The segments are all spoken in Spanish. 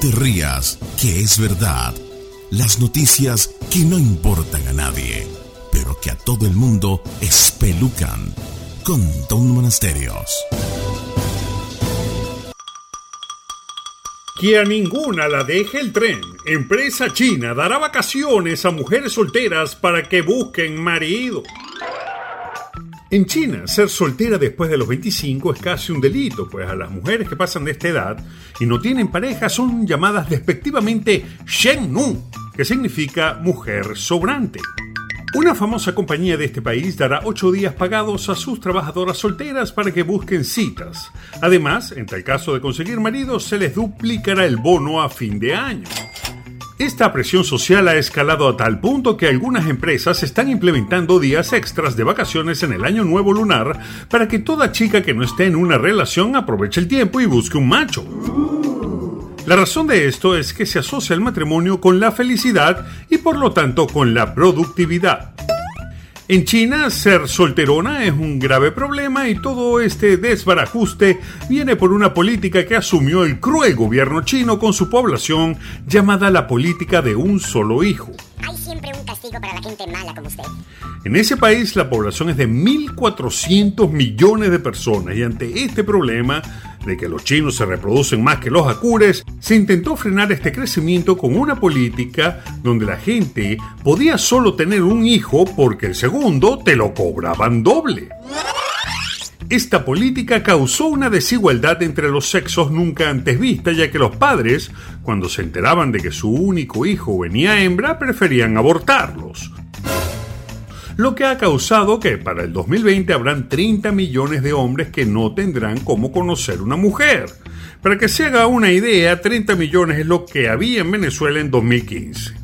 te rías, que es verdad. Las noticias que no importan a nadie, pero que a todo el mundo espelucan. Con Don Monasterios. Que a ninguna la deje el tren. Empresa china dará vacaciones a mujeres solteras para que busquen marido. En China, ser soltera después de los 25 es casi un delito, pues a las mujeres que pasan de esta edad y no tienen pareja son llamadas despectivamente Shen Nu, que significa mujer sobrante. Una famosa compañía de este país dará ocho días pagados a sus trabajadoras solteras para que busquen citas. Además, en tal caso de conseguir marido, se les duplicará el bono a fin de año. Esta presión social ha escalado a tal punto que algunas empresas están implementando días extras de vacaciones en el año nuevo lunar para que toda chica que no esté en una relación aproveche el tiempo y busque un macho. La razón de esto es que se asocia el matrimonio con la felicidad y por lo tanto con la productividad. En China, ser solterona es un grave problema y todo este desbarajuste viene por una política que asumió el cruel gobierno chino con su población llamada la política de un solo hijo. Hay siempre un castigo para la gente mala como usted. En ese país la población es de 1.400 millones de personas y ante este problema de que los chinos se reproducen más que los acures, se intentó frenar este crecimiento con una política donde la gente podía solo tener un hijo porque el segundo te lo cobraban doble. Esta política causó una desigualdad entre los sexos nunca antes vista, ya que los padres, cuando se enteraban de que su único hijo venía hembra, preferían abortarlos lo que ha causado que para el 2020 habrán 30 millones de hombres que no tendrán cómo conocer una mujer. Para que se haga una idea, 30 millones es lo que había en Venezuela en 2015.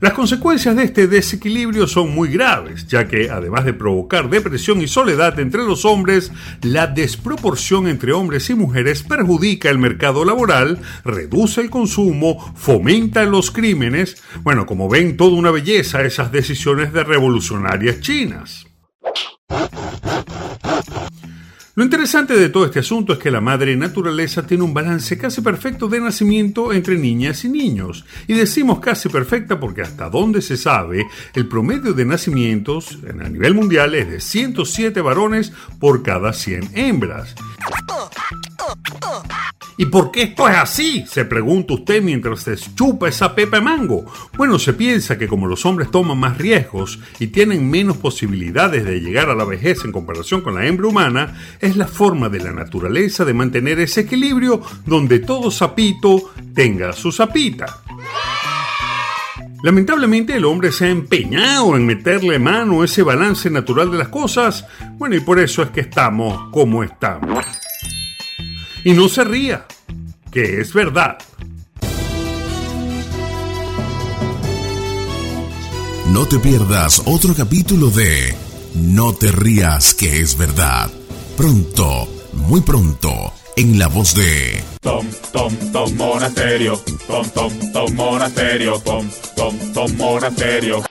Las consecuencias de este desequilibrio son muy graves, ya que además de provocar depresión y soledad entre los hombres, la desproporción entre hombres y mujeres perjudica el mercado laboral, reduce el consumo, fomenta los crímenes. Bueno, como ven, toda una belleza esas decisiones de revolucionarias chinas. Lo interesante de todo este asunto es que la madre naturaleza tiene un balance casi perfecto de nacimiento entre niñas y niños. Y decimos casi perfecta porque hasta donde se sabe, el promedio de nacimientos a nivel mundial es de 107 varones por cada 100 hembras. ¿Y por qué esto es así? Se pregunta usted mientras se chupa esa pepa mango. Bueno, se piensa que como los hombres toman más riesgos y tienen menos posibilidades de llegar a la vejez en comparación con la hembra humana, es la forma de la naturaleza de mantener ese equilibrio donde todo sapito tenga su sapita. Lamentablemente el hombre se ha empeñado en meterle mano a ese balance natural de las cosas, bueno, y por eso es que estamos como estamos. Y no se ría, que es verdad. No te pierdas otro capítulo de No te rías, que es verdad. Pronto, muy pronto, en la voz de Tom, Tom, Tom Monasterio, Tom, Tom, Tom Monasterio, Tom, Tom, Tom Monasterio.